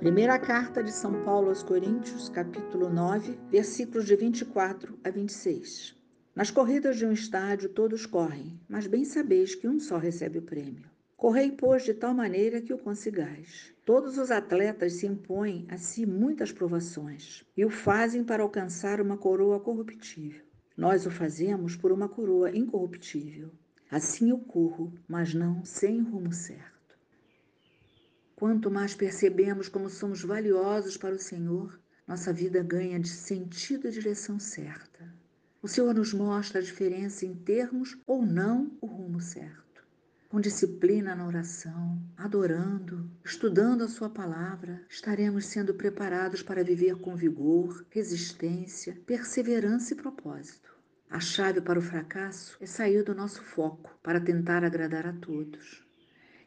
Primeira carta de São Paulo aos Coríntios, capítulo 9, versículos de 24 a 26. Nas corridas de um estádio todos correm, mas bem sabeis que um só recebe o prêmio. Correi, pois, de tal maneira que o consigais. Todos os atletas se impõem a si muitas provações e o fazem para alcançar uma coroa corruptível. Nós o fazemos por uma coroa incorruptível. Assim eu corro, mas não sem rumo certo. Quanto mais percebemos como somos valiosos para o Senhor, nossa vida ganha de sentido e direção certa. O Senhor nos mostra a diferença em termos ou não o rumo certo. Com disciplina na oração, adorando, estudando a Sua palavra, estaremos sendo preparados para viver com vigor, resistência, perseverança e propósito. A chave para o fracasso é sair do nosso foco para tentar agradar a todos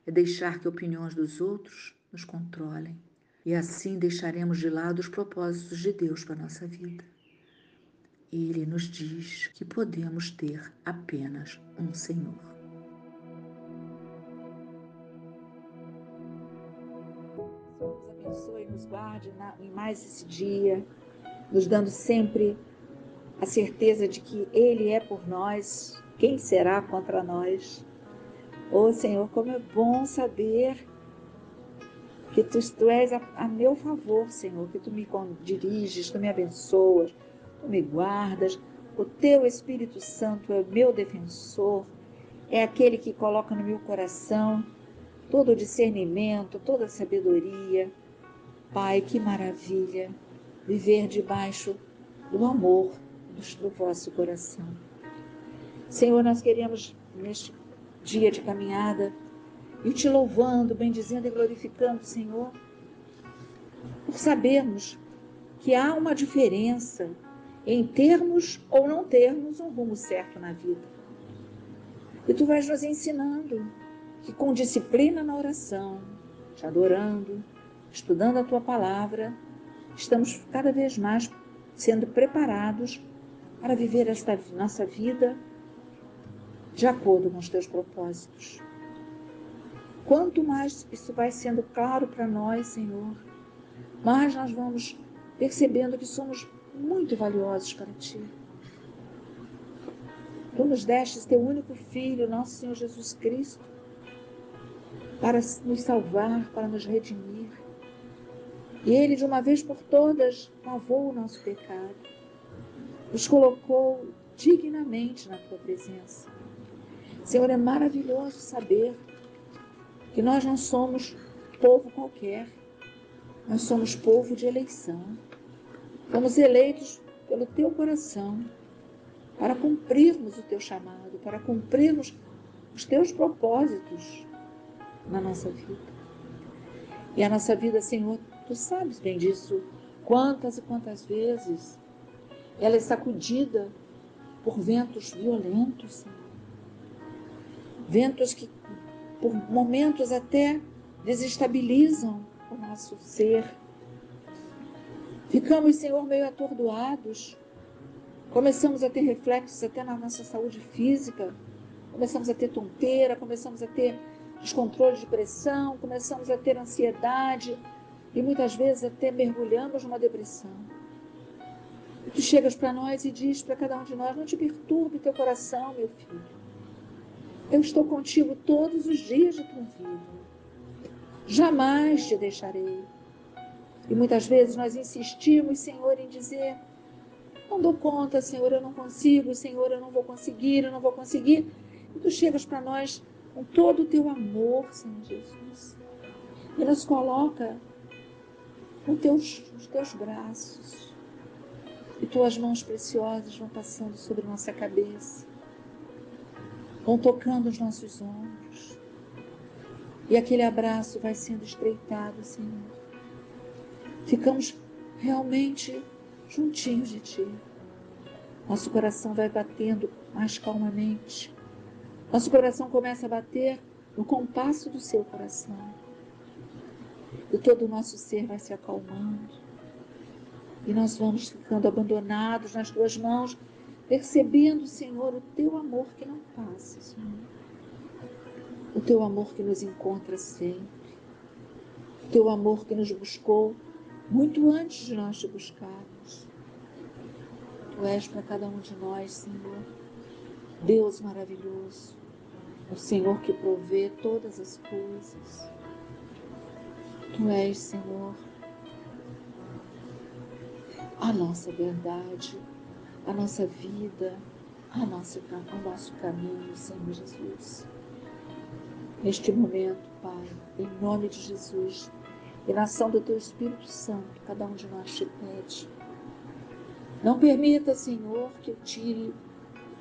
é deixar que opiniões dos outros nos controlem. E assim deixaremos de lado os propósitos de Deus para a nossa vida. Ele nos diz que podemos ter apenas um Senhor. Abençoe nos guarde em mais esse dia, nos dando sempre a certeza de que Ele é por nós, quem será contra nós? Oh Senhor, como é bom saber que tu, tu és a, a, meu favor, Senhor, que tu me diriges, tu me abençoas, tu me guardas. O teu Espírito Santo é meu defensor, é aquele que coloca no meu coração todo o discernimento, toda a sabedoria. Pai, que maravilha viver debaixo do amor do vosso coração. Senhor, nós queremos neste dia de caminhada e te louvando, bendizendo e glorificando, Senhor, por sabermos que há uma diferença em termos ou não termos um rumo certo na vida. E tu vais nos ensinando que com disciplina na oração, te adorando, estudando a tua palavra, estamos cada vez mais sendo preparados para viver esta nossa vida de acordo com os teus propósitos. Quanto mais isso vai sendo claro para nós, Senhor, mais nós vamos percebendo que somos muito valiosos para Ti. Tu nos destes teu único Filho, nosso Senhor Jesus Cristo, para nos salvar, para nos redimir. E Ele, de uma vez por todas, lavou o nosso pecado, nos colocou dignamente na Tua presença. Senhor, é maravilhoso saber que nós não somos povo qualquer, nós somos povo de eleição. Fomos eleitos pelo teu coração para cumprirmos o teu chamado, para cumprirmos os teus propósitos na nossa vida. E a nossa vida, Senhor, tu sabes bem disso, quantas e quantas vezes ela é sacudida por ventos violentos, Senhor ventos que por momentos até desestabilizam o nosso ser. Ficamos, Senhor, meio atordoados. Começamos a ter reflexos até na nossa saúde física. Começamos a ter tonteira, começamos a ter descontrole de pressão, começamos a ter ansiedade e muitas vezes até mergulhamos numa depressão. E tu chegas para nós e diz para cada um de nós: não te perturbe teu coração, meu filho. Eu estou contigo todos os dias de tua vida. Jamais te deixarei. E muitas vezes nós insistimos, Senhor, em dizer: não dou conta, Senhor, eu não consigo, Senhor, eu não vou conseguir, eu não vou conseguir. E tu chegas para nós com todo o teu amor, Senhor Jesus, e nos coloca nos teus, nos teus braços. E tuas mãos preciosas vão passando sobre nossa cabeça vão tocando os nossos ombros. E aquele abraço vai sendo estreitado, Senhor. Ficamos realmente juntinhos de Ti. Nosso coração vai batendo mais calmamente. Nosso coração começa a bater no compasso do seu coração. E todo o nosso ser vai se acalmando. E nós vamos ficando abandonados nas tuas mãos percebendo, Senhor, o teu amor que não passa, Senhor. O teu amor que nos encontra sempre. Teu amor que nos buscou muito antes de nós te buscarmos. Tu és para cada um de nós, Senhor, Deus maravilhoso, o Senhor que provê todas as coisas. Tu és, Senhor, a nossa verdade, a nossa vida, a nossa, o nosso caminho, Senhor Jesus. Neste momento, Pai, em nome de Jesus, e na ação do Teu Espírito Santo, cada um de nós te pede. Não permita, Senhor, que eu tire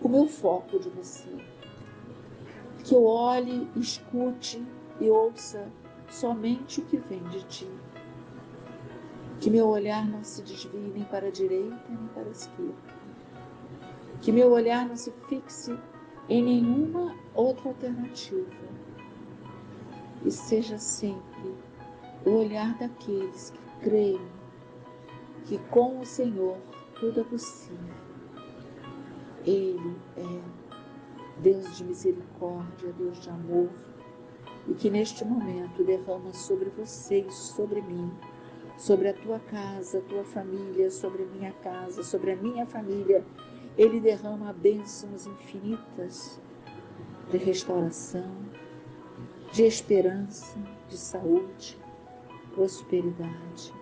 o meu foco de você. Que eu olhe, escute e ouça somente o que vem de Ti que meu olhar não se desvie nem para a direita nem para a esquerda. Que meu olhar não se fixe em nenhuma outra alternativa. E seja sempre o olhar daqueles que creem que com o Senhor tudo é possível. Ele é Deus de misericórdia, Deus de amor, e que neste momento derrama sobre você e sobre mim sobre a tua casa, tua família, sobre a minha casa, sobre a minha família. Ele derrama bênçãos infinitas de restauração, de esperança, de saúde, prosperidade,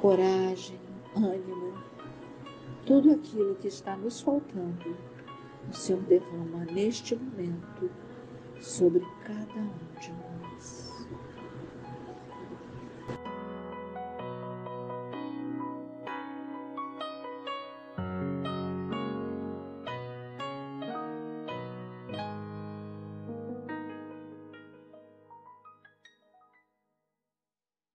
coragem, ânimo, tudo aquilo que está nos faltando, o Senhor derrama neste momento sobre cada um de nós.